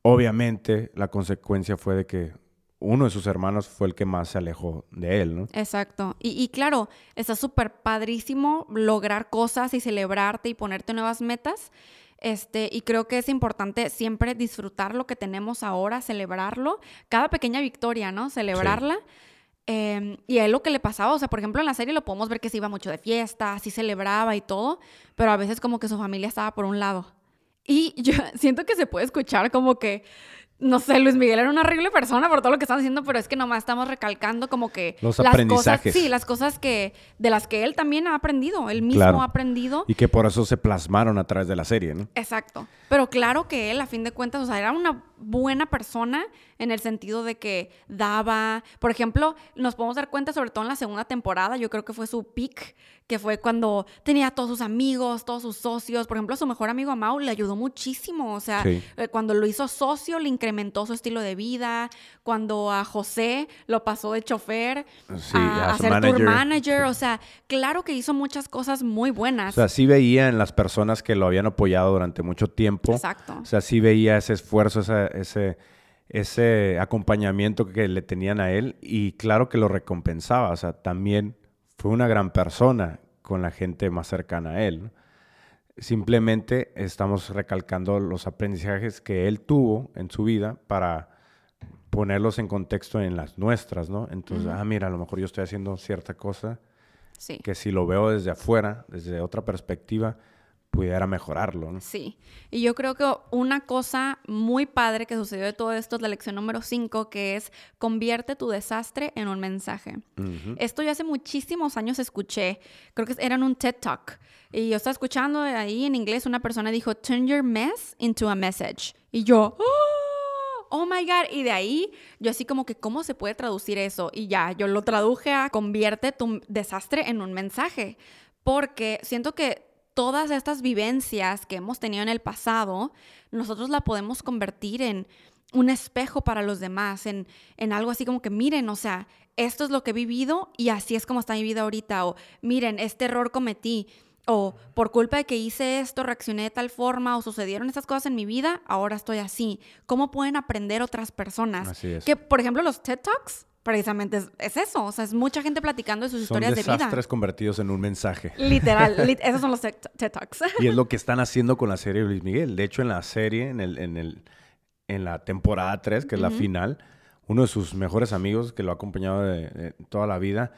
obviamente, la consecuencia fue de que uno de sus hermanos fue el que más se alejó de él, ¿no? Exacto. Y, claro, está súper padrísimo lograr cosas y celebrarte y ponerte nuevas metas. Este, y creo que es importante siempre disfrutar lo que tenemos ahora, celebrarlo, cada pequeña victoria, ¿no? Celebrarla. Em, y lo que le pasaba, o sea, por ejemplo, en la serie lo podemos ver que se iba mucho de fiesta, así celebraba y todo, pero a veces como que su familia estaba por un lado. Y yo siento que se puede escuchar como que no sé, Luis Miguel era una horrible persona por todo lo que están haciendo, pero es que nomás estamos recalcando como que los las aprendizajes. Cosas, sí, las cosas que de las que él también ha aprendido, él mismo ha aprendido. Y que por eso se plasmaron a través de la serie, ¿no? Exacto. Pero claro que él, a fin de cuentas, o sea, era una buena persona en el sentido de que daba, por ejemplo, nos podemos dar cuenta sobre todo en la segunda temporada, yo creo que fue su peak, que fue cuando tenía a todos sus amigos, todos sus socios, por ejemplo, su mejor amigo Amau le ayudó muchísimo, o sea, eh, cuando lo hizo socio le incrementó su estilo de vida, cuando a José lo pasó de chofer a, ser tour manager, o sea, claro que hizo muchas cosas muy buenas. O sea, sí veía en las personas que lo habían apoyado durante mucho tiempo. Exacto. O sea, sí veía ese esfuerzo, ese, ese acompañamiento que le tenían a él y claro que lo recompensaba. O sea, también fue una gran persona con la gente más cercana a él. Simplemente estamos recalcando los aprendizajes que él tuvo en su vida para ponerlos en contexto en las nuestras, ¿no? Entonces, ah, mira, a lo mejor yo estoy haciendo cierta cosa que si lo veo desde afuera, desde otra perspectiva, pudiera mejorarlo. ¿no? Sí, y yo creo que una cosa muy padre que sucedió de todo esto es la lección número 5, que es convierte tu desastre en un mensaje. Esto yo hace muchísimos años escuché, creo que era en un TED Talk, y yo estaba escuchando ahí en inglés, una persona dijo, turn your mess into a message. Y yo, oh, oh my God. Y de ahí yo así como que, ¿cómo se puede traducir eso? Y ya, yo lo traduje a convierte tu desastre en un mensaje. Porque siento que todas estas vivencias que hemos tenido en el pasado, nosotros la podemos convertir en un espejo para los demás, en, en algo así como que miren, o sea, esto es lo que he vivido y así es como está mi vida ahorita, o miren, este error cometí, o por culpa de que hice esto, reaccioné de tal forma, o sucedieron estas cosas en mi vida, ahora estoy así. ¿Cómo pueden aprender otras personas? Así es. Que, por ejemplo, los TED Talks precisamente es, eso. O sea, es mucha gente platicando de sus historias de vida. Son desastres convertidos en un mensaje. Literal. esos son los TED Talks. y es lo que están haciendo con la serie de Luis Miguel. De hecho, en la serie, en, el, en, el, en la temporada 3, que es la final, uno de sus mejores amigos que lo ha acompañado de, toda la vida,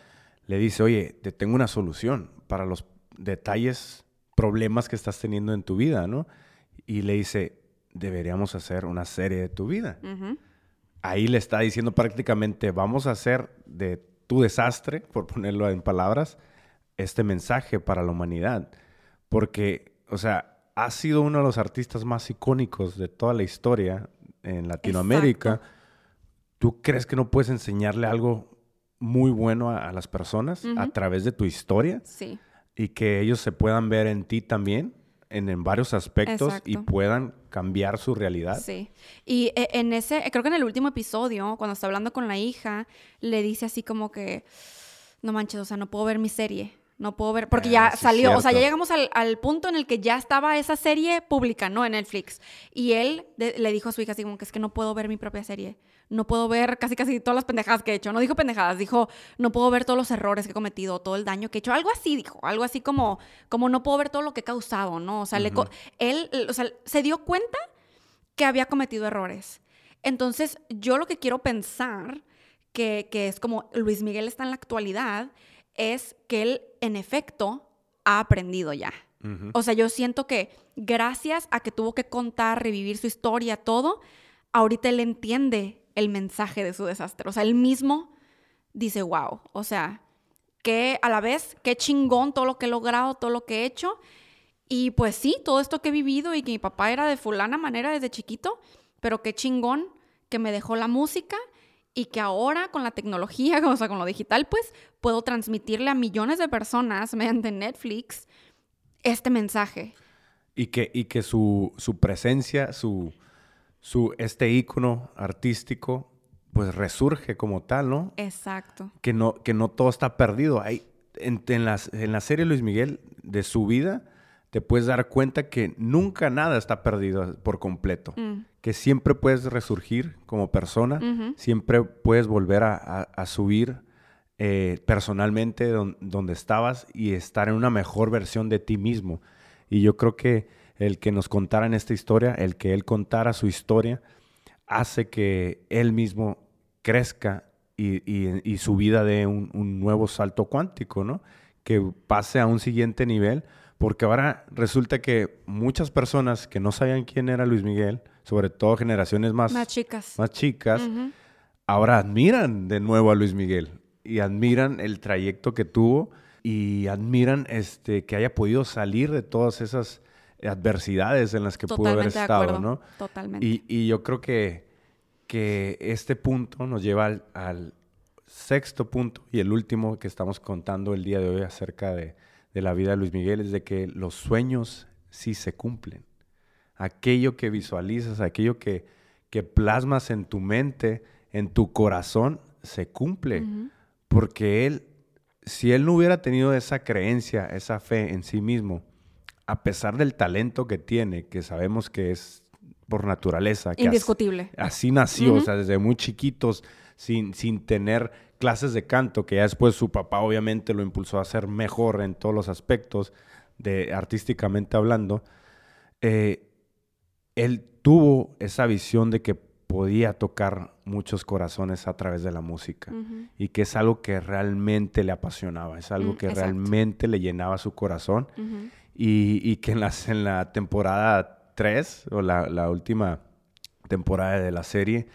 le dice, oye, te tengo una solución para los detalles, problemas que estás teniendo en tu vida, ¿no? Y le dice, deberíamos hacer una serie de tu vida ahí le está diciendo prácticamente, vamos a hacer de tu desastre, por ponerlo en palabras, este mensaje para la humanidad. Porque, o sea, ha sido uno de los artistas más icónicos de toda la historia en Latinoamérica. ¿Tú crees que no puedes enseñarle algo muy bueno a, las personas a través de tu historia? Sí. Y que ellos se puedan ver en ti también en, varios aspectos y puedan cambiar su realidad. Sí. Y eh, en ese, creo que en el último episodio, cuando está hablando con la hija, le dice así como que, no manches, o sea, no puedo ver mi serie. No puedo ver, porque ya ah, salió, o sea, ya llegamos al, al, punto en el que ya estaba esa serie pública, ¿no? En Netflix. Y él le dijo a su hija así como que es que no puedo ver mi propia serie. No puedo ver casi casi todas las pendejadas que he hecho. No dijo pendejadas, dijo no puedo ver todos los errores que he cometido, todo el daño que he hecho. Algo así dijo, algo así como, como no puedo ver todo lo que he causado, ¿no? O sea, él o sea, se dio cuenta que había cometido errores. Entonces, yo lo que quiero pensar, que, que es como Luis Miguel está en la actualidad, es que él, en efecto, ha aprendido ya. O sea, yo siento que gracias a que tuvo que contar, revivir su historia, todo, ahorita él entiende el mensaje de su desastre. O sea, él mismo dice, wow, o sea, que a la vez, qué chingón todo lo que he logrado, todo lo que he hecho. Y pues sí, todo esto que he vivido y que mi papá era de fulana manera desde chiquito, pero qué chingón que me dejó la música y que ahora con la tecnología, o sea, con lo digital, pues puedo transmitirle a millones de personas mediante Netflix este mensaje. Y que, y que su, su presencia, su, su, este ícono artístico, pues resurge como tal, ¿no? Exacto. Que no, que no todo está perdido. Hay, en, en, en la serie Luis Miguel, de su vida, te puedes dar cuenta que nunca nada está perdido por completo. Mm. Que siempre puedes resurgir como persona, siempre puedes volver a, subir eh, personalmente donde estabas y estar en una mejor versión de ti mismo. Y yo creo que el que nos contaran esta historia, el que él contara su historia, hace que él mismo crezca y, su vida dé un, un, nuevo salto cuántico, ¿no? Que pase a un siguiente nivel, porque ahora resulta que muchas personas que no sabían quién era Luis Miguel, sobre todo generaciones más, más chicas, más chicas ahora admiran de nuevo a Luis Miguel y admiran el trayecto que tuvo y admiran este, que haya podido salir de todas esas adversidades en las que pudo haber estado, ¿no? Totalmente. Y, yo creo que, que este punto nos lleva al, sexto punto y el último que estamos contando el día de hoy acerca de, de la vida de Luis Miguel es de que los sueños sí se cumplen. Aquello que visualizas, aquello que, que plasmas en tu mente, en tu corazón, se cumple. Porque él, si él no hubiera tenido esa creencia, esa fe en sí mismo, a pesar del talento que tiene, que sabemos que es por naturaleza. Que Indiscutible. Así, nació, o sea, desde muy chiquitos, sin, sin tener clases de canto, que ya después su papá obviamente lo impulsó a ser mejor en todos los aspectos, de artísticamente hablando. Eh, él tuvo esa visión de que podía tocar muchos corazones a través de la música y que es algo que realmente le apasionaba, es algo mm, que realmente le llenaba su corazón y, que en, las, en la temporada 3 o la, última temporada de la serie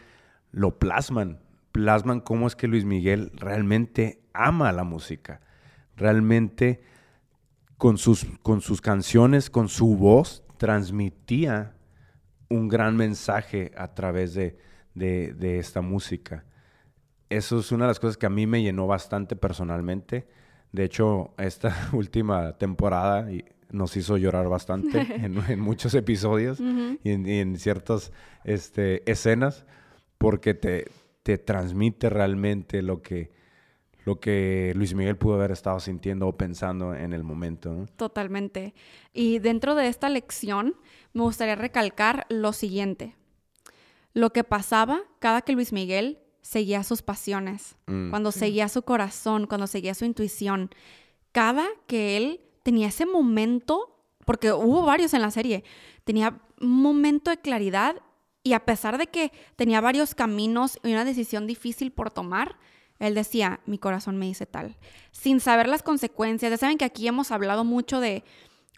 lo plasman, plasman cómo es que Luis Miguel realmente ama la música, realmente con sus, con sus canciones, con su voz, transmitía un gran mensaje a través de, esta música. Eso es una de las cosas que a mí me llenó bastante personalmente. De hecho, esta última temporada nos hizo llorar bastante en, muchos episodios y, en, ciertas este, escenas, porque te, te transmite realmente lo que, lo que Luis Miguel pudo haber estado sintiendo o pensando en el momento. Totalmente. Y dentro de esta lección me gustaría recalcar lo siguiente. Lo que pasaba cada que Luis Miguel seguía sus pasiones, mm. cuando seguía su corazón, cuando seguía su intuición, cada que él tenía ese momento, porque hubo varios en la serie, tenía un momento de claridad y a pesar de que tenía varios caminos y una decisión difícil por tomar, él decía, mi corazón me dice tal, sin saber las consecuencias. Ya saben que aquí hemos hablado mucho de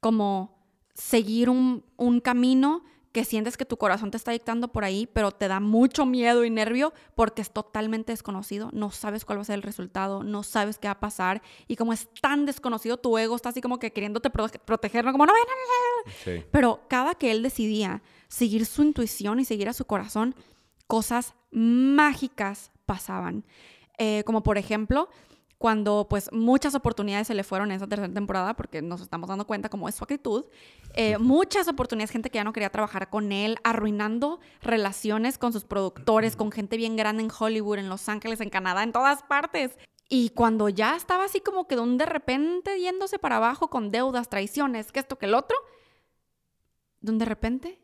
cómo seguir un, camino que sientes que tu corazón te está dictando por ahí, pero te da mucho miedo y nervio porque es totalmente desconocido, no sabes cuál va a ser el resultado, no sabes qué va a pasar y como es tan desconocido, tu ego está así como que queriéndote proteger, como no, no, no, Pero cada que él decidía seguir su intuición y seguir a su corazón, cosas mágicas pasaban. Eh, como por ejemplo, cuando pues muchas oportunidades se le fueron en esa tercera temporada, porque nos estamos dando cuenta cómo es su actitud, eh, muchas oportunidades, gente que ya no quería trabajar con él, arruinando relaciones con sus productores, con gente bien grande en Hollywood, en Los Ángeles, en Canadá, en todas partes. Y cuando ya estaba así como que de repente yéndose para abajo con deudas, traiciones, que esto, que el otro, donde de repente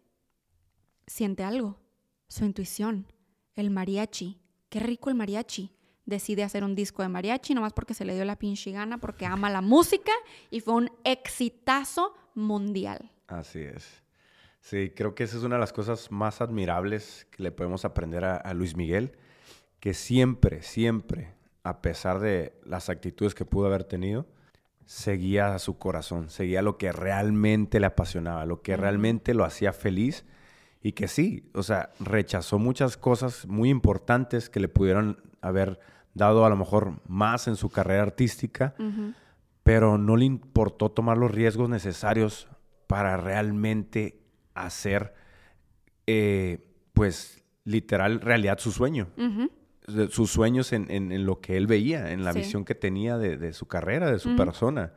siente algo, su intuición, el mariachi, qué rico el mariachi decide hacer un disco de mariachi, nomás porque se le dio la pinche gana, porque ama la música y fue un exitazo mundial. Así es. Sí, creo que esa es una de las cosas más admirables que le podemos aprender a, Luis Miguel, que siempre, siempre, a pesar de las actitudes que pudo haber tenido, seguía a su corazón, seguía lo que realmente le apasionaba, lo que realmente lo hacía feliz y que sí, o sea, rechazó muchas cosas muy importantes que le pudieron haber dado a lo mejor más en su carrera artística, pero no le importó tomar los riesgos necesarios para realmente hacer, eh, pues, literal, realidad su sueño. Sus sueños en, lo que él veía, en la visión que tenía de, su carrera, de su persona.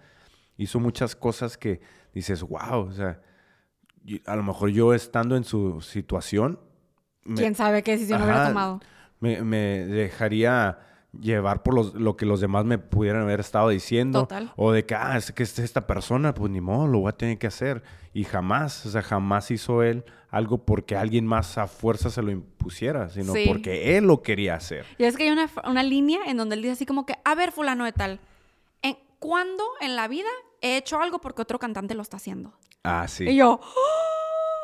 Hizo muchas cosas que dices, wow, o sea, a lo mejor yo estando en su situación... ¿Quién sabe qué decisión hubiera tomado? Me, me dejaría llevar por lo que los demás me pudieran haber estado diciendo. Total. O de que, ah, es que es esta persona, pues ni modo, lo voy a tener que hacer. Y jamás, o sea, jamás hizo él algo porque alguien más a fuerza se lo impusiera, sino porque él lo quería hacer. Y es que hay una, una, línea en donde él dice así como que, a ver, fulano de tal, ¿en, ¿cuándo en la vida he hecho algo porque otro cantante lo está haciendo? Ah, sí. Y yo, ¡Oh!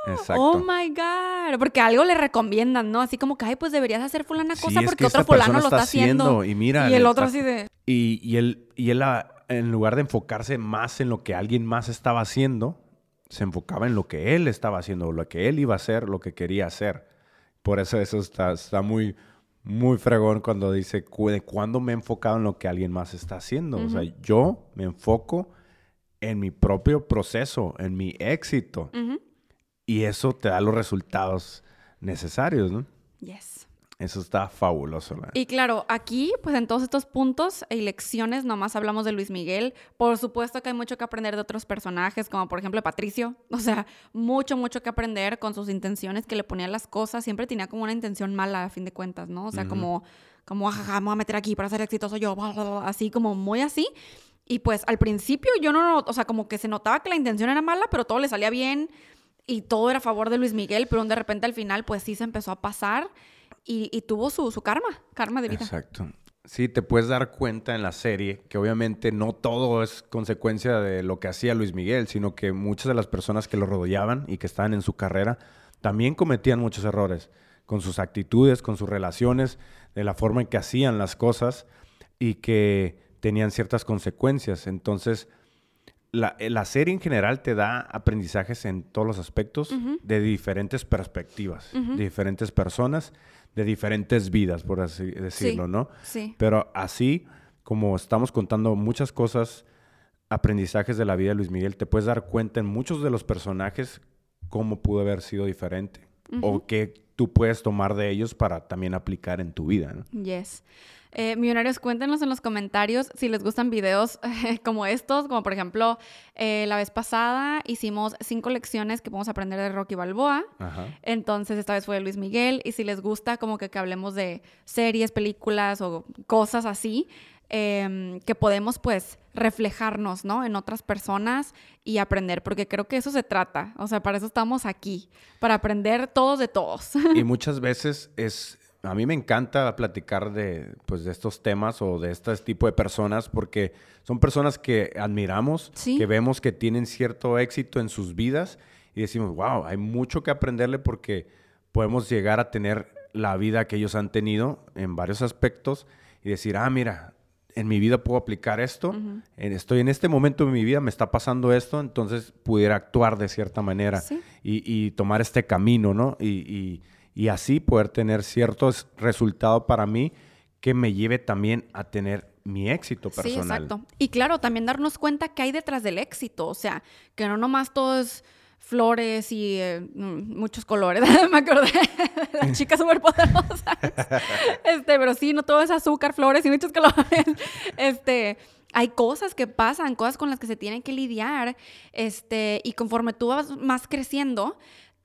Exacto. Oh my God. Porque algo le recomiendan, ¿no? Así como que, ay, pues deberías hacer fulana cosa porque otro fulano lo está haciendo. Y mira. Y el otro así de. Y, y él, y él, ah, en lugar de enfocarse más en lo que alguien más estaba haciendo, se enfocaba en lo que él estaba haciendo, lo que él iba a hacer, lo que quería hacer. Por eso eso está, está muy, muy fregón cuando dice, ¿cuándo me he enfocado en lo que alguien más está haciendo? O sea, yo me enfoco en mi propio proceso, en mi éxito. Y eso te da los resultados necesarios, ¿no? Yes. Eso está fabuloso. Y claro, aquí, pues en todos estos puntos y lecciones, nomás hablamos de Luis Miguel. Por supuesto que hay mucho que aprender de otros personajes, como por ejemplo Patricio. O sea, mucho, mucho que aprender con sus intenciones que le ponía las cosas. Siempre tenía como una intención mala, a fin de cuentas, ¿no? O sea, como, como, ajaja, me voy a meter aquí para ser exitoso yo, así, como muy así. Y pues al principio yo no, o sea, como que se notaba que la intención era mala, pero todo le salía bien y todo era a favor de Luis Miguel, pero de repente al final, pues sí se empezó a pasar y, tuvo su, su, karma, karma de vida. Exacto. Sí, te puedes dar cuenta en la serie que obviamente no todo es consecuencia de lo que hacía Luis Miguel, sino que muchas de las personas que lo rodeaban y que estaban en su carrera también cometían muchos errores con sus actitudes, con sus relaciones, de la forma en que hacían las cosas y que tenían ciertas consecuencias. Entonces, la, la, serie en general te da aprendizajes en todos los aspectos de diferentes perspectivas, de diferentes personas de diferentes vidas, por así decirlo, ¿no? Sí. Pero así como estamos contando muchas cosas, aprendizajes de la vida de Luis Miguel, te puedes dar cuenta en muchos de los personajes cómo pudo haber sido diferente o qué tú puedes tomar de ellos para también aplicar en tu vida, ¿no? Yes. Eh, millonarios, cuéntenos en los comentarios si les gustan videos como estos, como por ejemplo, eh, la vez pasada hicimos cinco lecciones que podemos aprender de Rocky Balboa. Entonces, esta vez fue de Luis Miguel. Y si les gusta, como que, que hablemos de series, películas o cosas así, em, que podemos, pues, reflejarnos, ¿no? En otras personas y aprender, porque creo que eso se trata. O sea, para eso estamos aquí, para aprender todos de todos. Y muchas veces es a mí me encanta platicar de, pues, de estos temas o de este tipo de personas porque son personas que admiramos, que vemos que tienen cierto éxito en sus vidas y decimos, wow, hay mucho que aprenderle porque podemos llegar a tener la vida que ellos han tenido en varios aspectos y decir, ah, mira, en mi vida puedo aplicar esto, estoy en este momento de mi vida, me está pasando esto, entonces pudiera actuar de cierta manera y, tomar este camino, ¿no? y y así poder tener ciertos resultados para mí que me lleve también a tener mi éxito personal. Sí, exacto. Y claro, también darnos cuenta que hay detrás del éxito, o sea, que no nomás todo es flores y eh, mm, muchos colores. me acordé de la chica superpoderosa. este, pero sí, no todo es azúcar, flores y muchos colores. Este, hay cosas que pasan, cosas con las que se tienen que lidiar, este, y conforme tú vas más creciendo,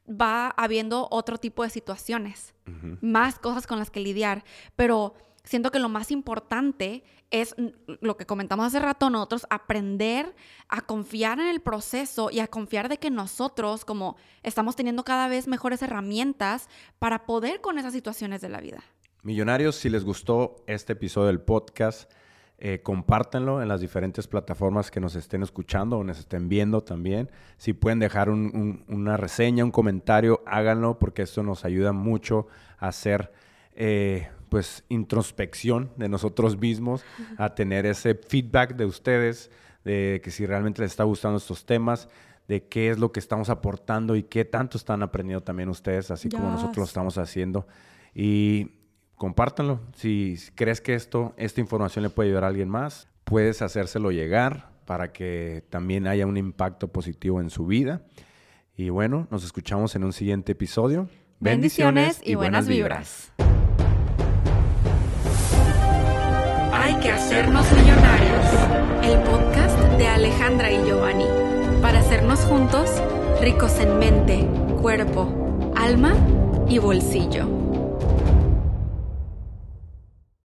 va habiendo otro tipo de situaciones, más cosas con las que lidiar, pero siento que lo más importante es lo que comentamos hace rato, nosotros aprender a confiar en el proceso y a confiar de que nosotros como estamos teniendo cada vez mejores herramientas para poder con esas situaciones de la vida. Millonarios, si les gustó este episodio del podcast, eh, en las diferentes plataformas que nos estén escuchando o nos estén viendo también. Si pueden dejar una reseña, un comentario, háganlo porque esto nos ayuda mucho a hacer eh, pues introspección de nosotros mismos, a tener ese feedback de ustedes, de que si realmente les está gustando estos temas, de qué es lo que estamos aportando y qué tanto están aprendiendo también ustedes, así como nosotros lo estamos haciendo. Y compártanlo. Si crees que esto, esta información le puede ayudar a alguien más, puedes hacérselo llegar para que también haya un impacto positivo en su vida. Y bueno, nos escuchamos en un siguiente episodio. Bendiciones, y, buenas vibras. Hay que hacernos millonarios. El podcast de Alejandra y Giovanni. Para hacernos juntos ricos en mente, cuerpo, alma y bolsillo.